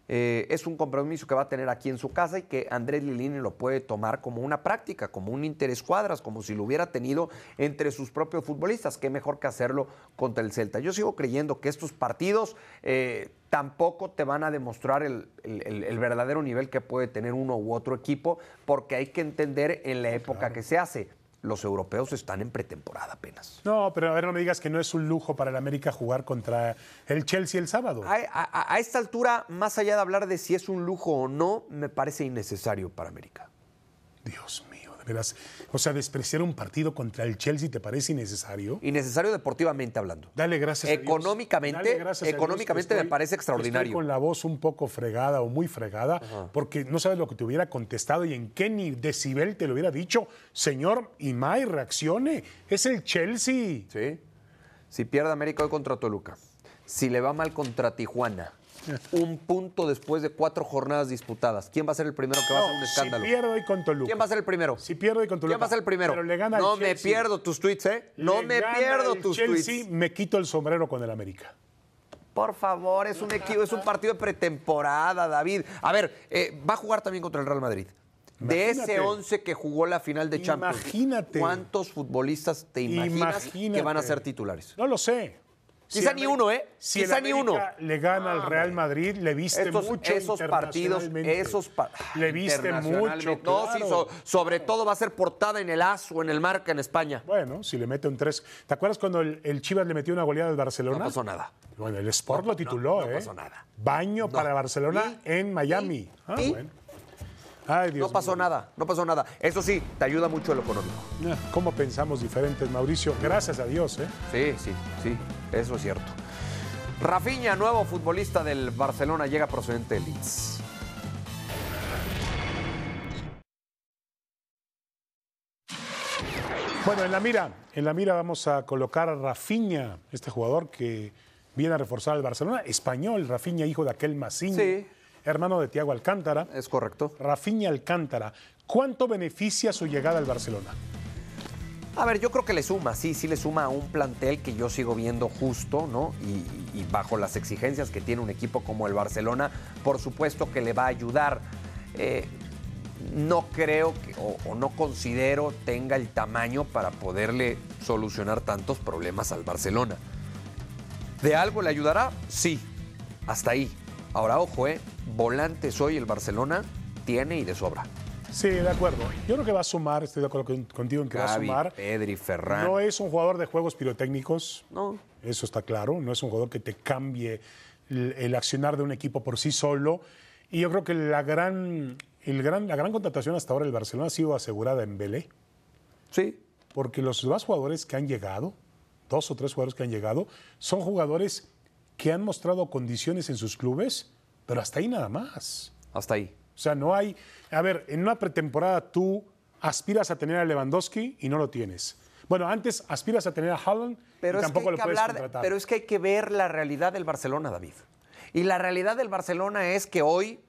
Eh, es un compromiso que va a tener aquí en su casa y que Andrés Lilini lo puede tomar como una práctica, como un interés cuadras, como si lo hubiera tenido entre sus propios futbolistas. Qué mejor que hacerlo contra el Celta. Yo sigo creyendo que estos partidos eh, tampoco te van a demostrar el, verdadero nivel que puede tener uno u otro equipo, porque hay que entender en la época que se hace los europeos están en pretemporada apenas. No, pero a ver, no me digas que no es un lujo para el América jugar contra el Chelsea el sábado. A, esta altura, más allá de hablar de si es un lujo o no, me parece innecesario para América. Dios mío. O sea, despreciar un partido contra el Chelsea te parece innecesario. Innecesario deportivamente hablando. Dale gracias económicamente, a Dios. Económicamente, económicamente me parece extraordinario. Estoy con la voz un poco fregada o muy fregada, porque no sabes lo que te hubiera contestado y en qué ni decibel te lo hubiera dicho. Señor Imai, reaccione. Es el Chelsea. Sí. Si pierde América hoy contra Toluca, si le va mal contra Tijuana, un punto después de cuatro jornadas disputadas. ¿Quién va a ser el primero que va a hacer un escándalo? Si pierdo hoy con Toluca. ¿Quién va a ser el primero? Si pierdo hoy con Toluca. ¿Quién va a ser el primero? Pero le gana no me pierdo tus tweets, ¿eh? No me pierdo tus Chelsea, me quito el sombrero con el América. Por favor, es un equipo, es un partido de pretemporada, David. A ver, eh, va a jugar también contra el Real Madrid. De ese 11 que jugó la final de Champions, Imagínate. ¿cuántos futbolistas te imaginas que van a ser titulares? No lo sé. Quizá ni uno, ¿eh? Si Quizá ni uno. le gana al Real Madrid, le viste mucho esos partidos, esos le viste mucho. No, sí, sobre todo va a ser portada en el AS o en el Marca en España. Bueno, si le mete un 3. ¿Te acuerdas cuando el, Chivas le metió una goleada al Barcelona? No pasó nada. Bueno, el Sport lo tituló, ¿eh? No pasó nada. Baño para Barcelona en Miami. ah, bueno no pasó nada, no pasó nada. Eso sí, te ayuda mucho el económico. Ah, ¿Cómo pensamos diferentes, Mauricio? Gracias a Dios, ¿eh? Sí, sí, sí, eso es cierto. Rafinha, nuevo futbolista del Barcelona, llega procedente de Leeds. Bueno, en la mira, en la mira vamos a colocar a Rafinha, este jugador que viene a reforzar al Barcelona, español, Rafinha, hijo de aquel. Sí hermano de Tiago Alcántara. Es correcto. Rafinha Alcántara. ¿Cuánto beneficia su llegada al Barcelona? A ver, yo creo que le suma, sí, sí le suma a un plantel que yo sigo viendo justo, ¿no? Y, bajo las exigencias que tiene un equipo como el Barcelona, por supuesto que le va a ayudar. Eh, no creo que, o, no considero tenga el tamaño para poderle solucionar tantos problemas al Barcelona. ¿De algo le ayudará? Sí, hasta ahí. Ahora, ojo, ¿eh? volantes hoy el Barcelona tiene y de sobra. Sí, de acuerdo. Yo creo que va a sumar, estoy de acuerdo contigo en que va a sumar. Pedri, Ferran. No es un jugador de juegos pirotécnicos. No. Eso está claro. No es un jugador que te cambie el, accionar de un equipo por sí solo. Y yo creo que la gran, el gran, la gran contratación hasta ahora del Barcelona ha sido asegurada en Belé. Sí. Porque los demás jugadores que han llegado, dos o tres jugadores que han llegado, son jugadores que han mostrado condiciones en sus clubes pero hasta ahí nada más. Hasta ahí. O sea, no hay. A ver, en una pretemporada tú aspiras a tener a Lewandowski y no lo tienes. Bueno, antes aspiras a tener a Haaland pero y tampoco lo puedes contratar. Pero es que hay que ver la realidad del Barcelona, David. Y la realidad del Barcelona es que hoy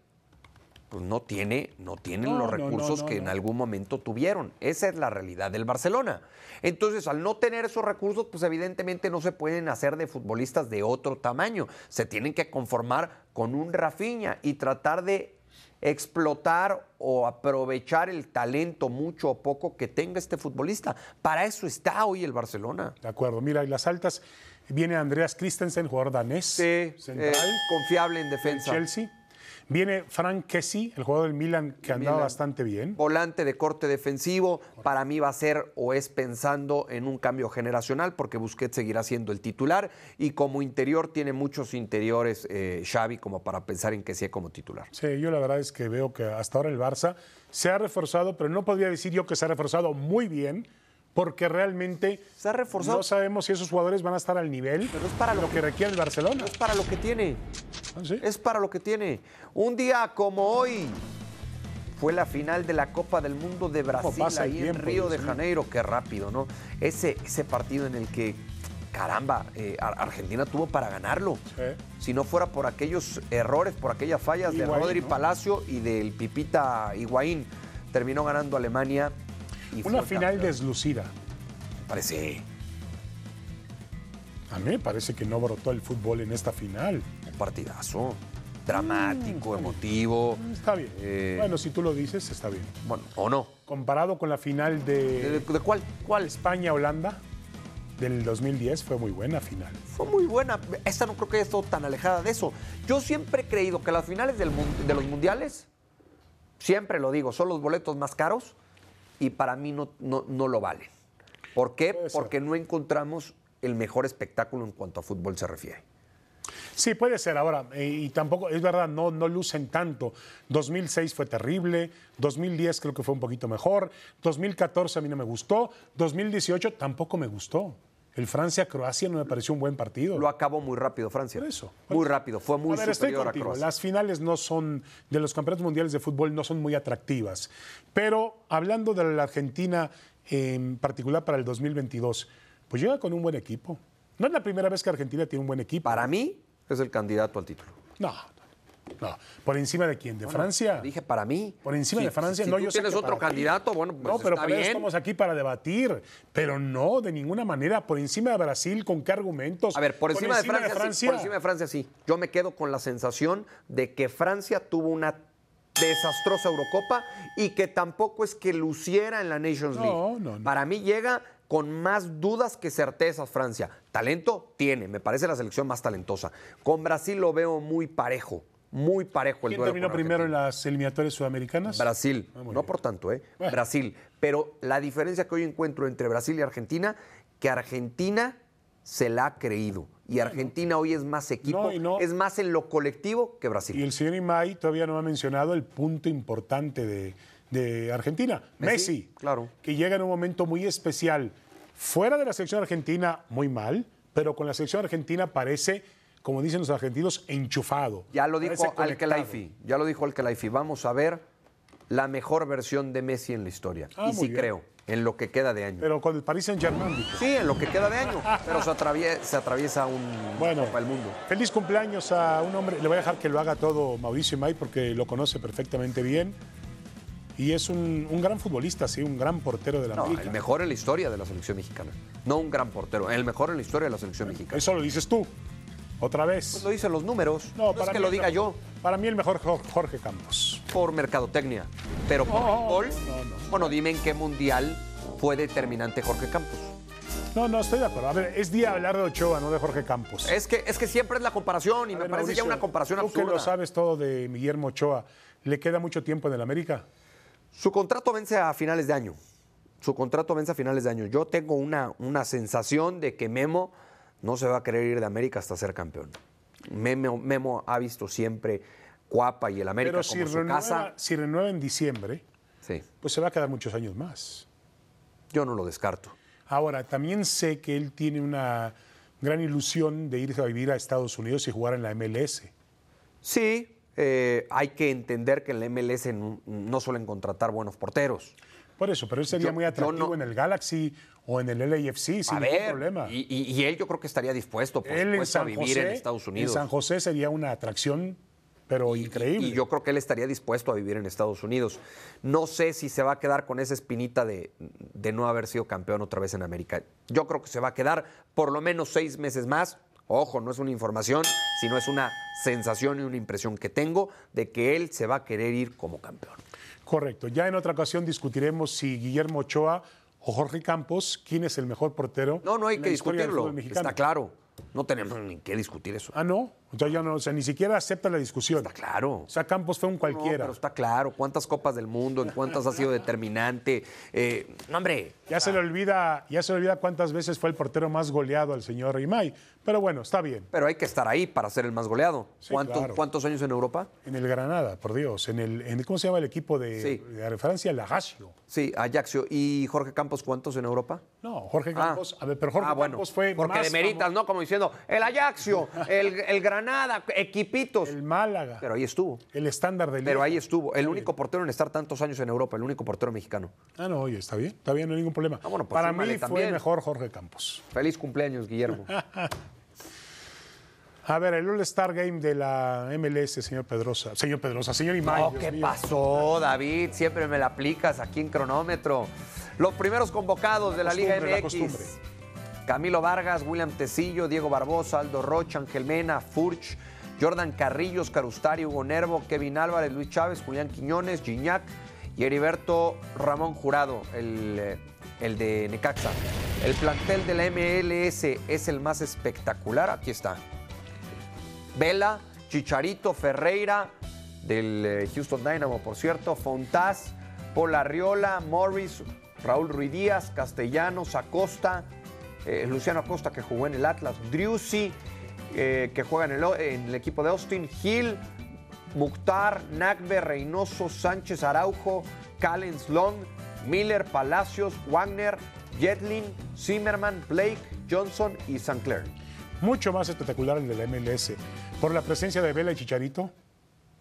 pues no tiene, no tienen los recursos que en algún momento tuvieron. Esa es la realidad del Barcelona. Entonces, al no tener esos recursos, pues evidentemente no se pueden hacer de futbolistas de otro tamaño. Se tienen que conformar con un Rafiña y tratar de explotar o aprovechar el talento mucho o poco que tenga este futbolista. Para eso está hoy el Barcelona. De acuerdo. Mira, y las altas viene Andreas Christensen, jugador danés, sí, central, eh, confiable en defensa. Chelsea. Viene Frank Kessi, el jugador del Milan, que andaba bastante bien. Volante de corte defensivo. Para mí va a ser o es pensando en un cambio generacional, porque Busquets seguirá siendo el titular. Y como interior, tiene muchos interiores eh, Xavi como para pensar en que sea como titular. Sí, yo la verdad es que veo que hasta ahora el Barça se ha reforzado, pero no podría decir yo que se ha reforzado muy bien, porque realmente Se ha reforzado. no sabemos si esos jugadores van a estar al nivel Pero es para lo lo que requiere el Barcelona. Es para lo que tiene. ¿Ah, sí? Es para lo que tiene. Un día como hoy fue la final de la Copa del Mundo de Brasil ahí tiempo, en Río de. Janeiro. Qué rápido, ¿no? Ese, ese partido en el que, caramba, eh, Ar- Argentina tuvo para ganarlo. Sí. Si no fuera por aquellos errores, por aquellas fallas de Rodri ¿no? Palacio y del Pipita Higuaín, terminó ganando Alemania. Y Una final campeón. deslucida. Parece A mí me parece que no brotó el fútbol en esta final. un partidazo. Dramático, emotivo. Está bien. Eh, Bueno, si tú lo dices, está bien. Bueno, ¿o no? Comparado con la final ¿De, de de cuál? ¿Cuál? España-Holanda del 2010, fue muy buena final. Fue muy buena. Esta no creo que haya estado tan alejada de eso. Yo siempre he creído que las finales del de los mundiales, siempre lo digo, son los boletos más caros y para mí no, no, no lo valen. ¿Por qué? Porque no encontramos el mejor espectáculo en cuanto a fútbol se refiere. Sí, puede ser ahora. eh, y tampoco, es verdad, no, no lucen tanto. 2006 fue terrible, 2010 creo que fue un poquito mejor, 2014 a mí no me gustó, 2018 tampoco me gustó. El Francia-Croacia no me pareció un buen partido. Lo acabó muy rápido Francia. Por eso, Muy rápido, fue muy a ver, estoy superior a. Croacia. Las finales no son, de los campeonatos mundiales de fútbol no son muy atractivas. Pero hablando de la Argentina en particular para el 2022, pues llega con un buen equipo. No es la primera vez que Argentina tiene un buen equipo. Para mí es el candidato al título. No, no. ¿Por encima de quién? ¿De Francia? Dije para mí. Por encima Si- de Francia, si no, tú yo sé tienes que otro ti. candidato, bueno, pues no, pero está bien. estamos aquí para debatir. Pero no, de ninguna manera. Por encima de Brasil, ¿con qué argumentos? A ver, por encima, de, Francia, sí, Francia. por encima de Francia sí. Yo me quedo con la sensación de que Francia tuvo una desastrosa Eurocopa y que tampoco es que luciera en la Nations No, League. no, no. Para mí llega con más dudas que certezas Francia. Talento tiene, me parece la selección más talentosa. Con Brasil lo veo muy parejo, muy parejo el ¿Quién duelo terminó con primero en las eliminatorias sudamericanas? Brasil, Ah, no bien. por tanto, ¿eh? Bueno. Brasil. Pero la diferencia que hoy encuentro entre Brasil y Argentina, que Argentina se la ha creído. Y Argentina hoy es más equipo, No, y no. es más en lo colectivo que Brasil. Y el señor Imay todavía no ha mencionado el punto importante de, de Argentina. Messi, Messi, claro. que llega en un momento muy especial. Fuera de la selección argentina, muy mal, pero con la selección argentina parece, como dicen los argentinos, enchufado. Ya lo dijo. Al-Khelaifi, ya lo dijo Al-Khelaifi. Vamos a ver la mejor versión de Messi en la historia. Ah, y sí bien. creo, en lo que queda de año. Pero con el Paris Saint-Germain, sí, en lo que queda de año. Pero se atraviesa, se atraviesa un Bueno, Copa del Mundo. feliz cumpleaños a un hombre. Le voy a dejar que lo haga todo Mauricio Imay porque lo conoce perfectamente bien. Y es un, un gran futbolista, sí, un gran portero de la No, América. el mejor en la historia de la selección mexicana. No un gran portero, el mejor en la historia de la selección mexicana. Eso lo dices tú. Otra vez. Pues lo dicen los números. No, es que lo diga mejor- yo Para mí el mejor Jo- Jorge Campos. por mercadotecnia. Pero por No, fútbol, no, no. bueno, dime en qué mundial fue determinante Jorge Campos. No, no, estoy de acuerdo. A ver, es día de hablar de Ochoa, no de Jorge Campos. Es que, es que siempre es la comparación y A me ver, parece ya una comparación tú absurda. que lo sabes todo de Guillermo Ochoa, ¿le queda mucho tiempo en el América? Su contrato vence a finales de año. Su contrato vence a finales de año. Yo tengo una, una sensación de que Memo no se va a querer ir de América hasta ser campeón. Memo, Memo ha visto siempre Cuapa y el América Pero como si su renueva, casa. si renueva en diciembre, Sí, pues se va a quedar muchos años más. yo no lo descarto. Ahora, también sé que él tiene una gran ilusión de irse a vivir a Estados Unidos y jugar en la MLS. Sí, eh, hay que entender que en la MLS no, no suelen contratar buenos porteros. Por eso, pero él sería Yo- muy atractivo no- en el Galaxy o en el LAFC sin a ningún ver, problema. y, y- y él yo creo que estaría dispuesto, por él supuesto, a vivir José, en Estados Unidos. En San José sería una atracción, pero increíble. Y yo creo que él estaría dispuesto a vivir en Estados Unidos. No sé si se va a quedar con esa espinita de, de no haber sido campeón otra vez en América. Yo creo que se va a quedar por lo menos seis meses más. Ojo, no es una información, sino es una sensación y una impresión que tengo de que él se va a querer ir como campeón. Correcto. Ya en otra ocasión discutiremos si Guillermo Ochoa Jorge Campos, quién es el mejor portero. No, no hay que discutirlo. Está claro. No tenemos ni que discutir eso. Ah, no. Ya, ya no, o sea, ni siquiera acepta la discusión. Está claro. O sea, Campos fue un No, cualquiera. pero está claro. ¿Cuántas copas del mundo? ¿En cuántas ha sido determinante? Eh, no, hombre. Ya se le olvida, ya se le olvida cuántas veces fue el portero más goleado al señor Imay. Pero bueno, está bien. Pero hay que estar ahí para ser el más goleado. Sí, ¿Cuántos, claro. ¿Cuántos años en Europa? En el Granada, por Dios. En el, en, ¿cómo se llama el equipo de, Sí. de Francia? El Ajaccio. Sí, Ajaxio. ¿Y Jorge Campos cuántos en Europa? No, Jorge Campos. A ver, pero Jorge ah, bueno, Campos fue Porque más demeritas, ¿no? Como diciendo, el Ajaxio, el, el Granada, equipitos. El Málaga. Pero ahí estuvo. el estándar del Pero ahí estuvo. El único portero en estar tantos años en Europa, el único portero mexicano. Ah, no, oye, está bien, está bien, no hay ningún problema. Ah, bueno, pues Para mí fue también. mejor Jorge Campos. Feliz cumpleaños, Guillermo. A ver, el All-Star Game de la MLS, señor Pedrosa. Señor Pedrosa, señor Imay. No, ¿qué mío. pasó, David? Siempre me la aplicas aquí en cronómetro. Los primeros convocados de la Liga la MX. costumbre. Camilo Vargas, William Tecillo, Diego Barbosa, Aldo Rocha, Ángel Mena, Furch, Jordan Carrillo, Oscar Ustari, Hugo Nervo, Kevin Álvarez, Luis Chávez, Julián Quiñones, Gignac y Heriberto Ramón Jurado, el, eh, el de Necaxa. El plantel de la MLS es el más espectacular. Aquí está. Vela, Chicharito, Ferreira, del eh, Houston Dynamo, por cierto, Fontás, Paul Arriola, Morris, Raúl Ruiz Díaz, Castellanos, Acosta, eh, Luciano Acosta que jugó en el Atlas, Driussi, eh, que juega en el, equipo de Austin, Gil, Mukhtar, Nagbe, Reynoso, Sánchez Araujo, Callens Long, Miller, Palacios, Wagner, Jetlin, Zimmerman, Blake, Johnson y St. Mucho más espectacular el de la MLS. Por la presencia de Vela y Chicharito,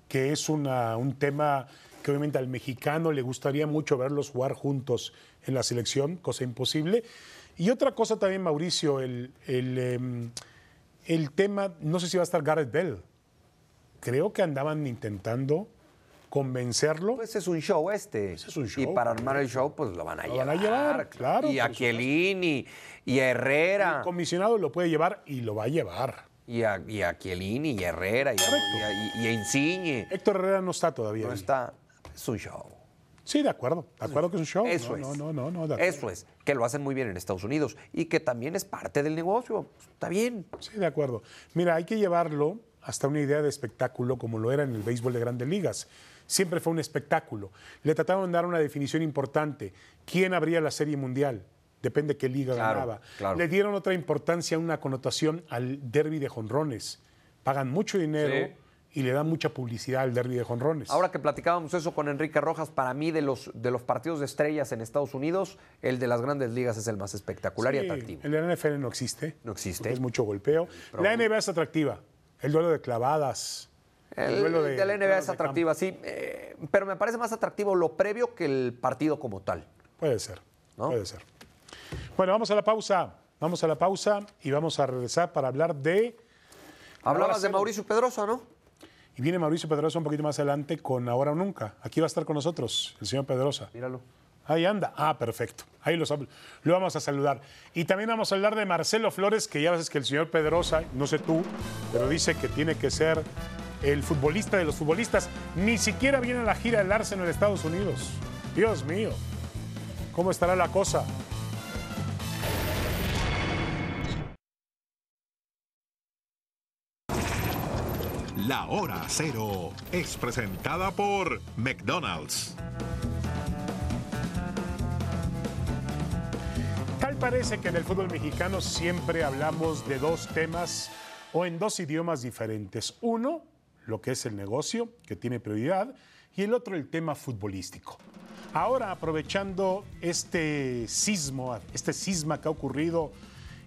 que es un tema que obviamente al mexicano le gustaría mucho verlos jugar juntos en la selección, cosa imposible. Y otra cosa también, Mauricio, el, el, em, el tema, no sé si va a estar Gareth Bell. Creo que andaban intentando convencerlo. Pues es un show este. es un Y show, para armar el show, pues lo van a Lo llevar. van a llevar, claro, Y a Chiellini, y a Herrera, el comisionado lo puede llevar y lo va a llevar. y a, y a Chiellini, y a Herrera, y a, y a- y a Insigne. Héctor Herrera no está todavía. No ahí. está. Es un show. Sí, de acuerdo. De acuerdo que es un show. Eso no, es. no, no, no, no, de acuerdo. Eso es. Que lo hacen muy bien en Estados Unidos. Y que también es parte del negocio. Está bien. Sí, de acuerdo. Mira, hay que llevarlo hasta una idea de espectáculo como lo era en el béisbol de grandes ligas. Siempre fue un espectáculo. Le trataron de dar una definición importante. ¿Quién abría la Serie Mundial? Depende qué liga Claro, ganaba. claro. Le dieron otra importancia, una connotación al derby de jonrones. Pagan mucho dinero y le dan mucha publicidad al derby de jonrones. Ahora que platicábamos eso con Enrique Rojas, para mí de los, de los partidos de estrellas en Estados Unidos, el de las grandes ligas es el más espectacular y atractivo. En la NFL no existe. No existe. Es mucho golpeo. la NBA es atractiva. El duelo de clavadas. El, duelo de, la NBA es de atractiva, sí, eh, pero me parece más atractivo lo previo que el partido como tal. Puede ser, ¿No? puede ser. Bueno, vamos a la pausa. Vamos a la pausa y vamos a regresar para hablar de. Hablabas de. Mauricio Pedrosa, ¿no? Y viene Mauricio Pedrosa un poquito más adelante con Ahora o Nunca. Aquí va a estar con nosotros el señor Pedrosa. Míralo. Ahí anda. Ah, perfecto. Ahí los, lo vamos a saludar. Y también vamos a hablar de Marcelo Flores, que ya ves que el señor Pedrosa, no sé tú, pero dice que tiene que ser el futbolista de los futbolistas. Ni siquiera viene a la gira del Arsenal de Estados Unidos. Dios mío. ¿Cómo estará la cosa? La hora cero es presentada por McDonald's. Tal parece que en el fútbol mexicano siempre hablamos de dos temas o en dos idiomas diferentes. Uno, lo que es el negocio, que tiene prioridad, y el otro, el tema futbolístico. Ahora, aprovechando este sismo, este sisma que ha ocurrido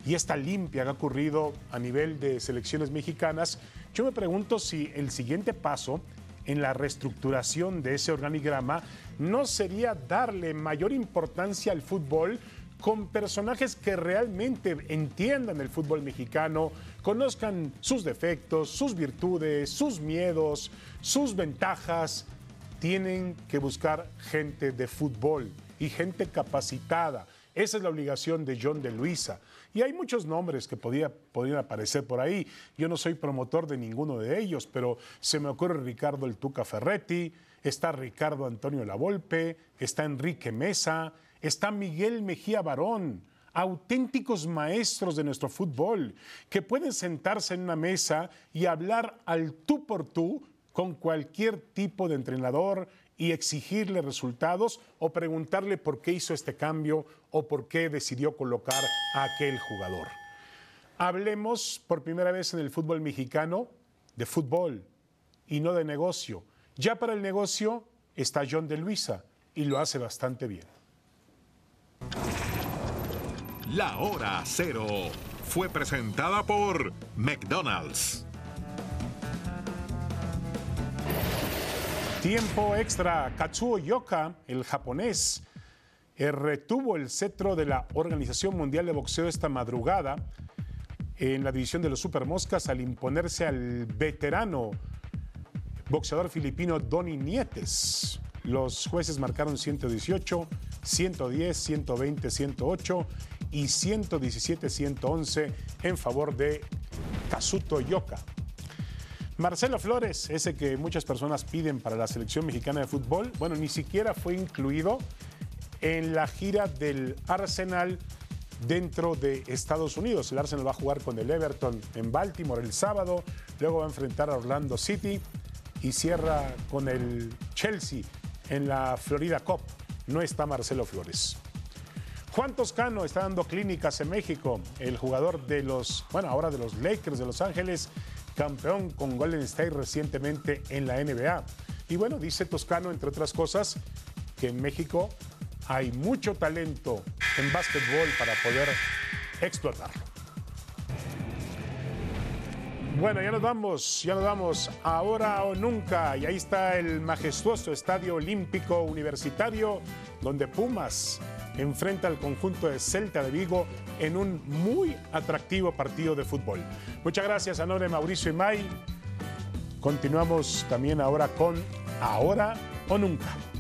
y esta limpia que ha ocurrido a nivel de selecciones mexicanas, yo me pregunto si el siguiente paso en la reestructuración de ese organigrama no sería darle mayor importancia al fútbol con personajes que realmente entiendan el fútbol mexicano, conozcan sus defectos, sus virtudes, sus miedos, sus ventajas. Tienen que buscar gente de fútbol y gente capacitada. Esa es la obligación de John de Luisa. Y hay muchos nombres que podía- podrían aparecer por ahí. Yo no soy promotor de ninguno de ellos, pero se me ocurre Ricardo el Tuca Ferretti, está Ricardo Antonio Lavolpe, está Enrique Mesa, está Miguel Mejía Barón. auténticos maestros de nuestro fútbol, que pueden sentarse en una mesa y hablar al tú por tú con cualquier tipo de entrenador y exigirle resultados o preguntarle por qué hizo este cambio o por qué decidió colocar a aquel jugador. Hablemos por primera vez en el fútbol mexicano de fútbol y no de negocio. Ya para el negocio está John de Luisa y lo hace bastante bien. La hora cero fue presentada por McDonald's. Tiempo extra. Katsuo Yoka, el japonés, eh, retuvo el cetro de la Organización Mundial de Boxeo esta madrugada en la división de los Supermoscas al imponerse al veterano boxeador filipino Donny Nietes. Los jueces marcaron 118, 110, 120, 108 y 117-111 en favor de Kazuto Yoka. Marcelo Flores, ese que muchas personas piden para la selección mexicana de fútbol, bueno, ni siquiera fue incluido en la gira del Arsenal dentro de Estados Unidos. El Arsenal va a jugar con el Everton en Baltimore el sábado, luego va a enfrentar a Orlando City y cierra con el Chelsea en la Florida Cup. No está Marcelo Flores. Juan Toscano está dando clínicas en México, el jugador de los, bueno, ahora de los Lakers de Los Ángeles, campeón con Golden State recientemente en la NBA. Y bueno, dice Toscano, entre otras cosas, que en México hay mucho talento en básquetbol para poder explotarlo. Bueno, ya nos vamos, ya nos vamos, ahora o nunca. Y ahí está el majestuoso Estadio Olímpico Universitario, donde Pumas enfrenta al conjunto de Celta de Vigo en un muy atractivo partido de fútbol. Muchas gracias a nombre de Mauricio. Continuamos también ahora con Ahora o Nunca.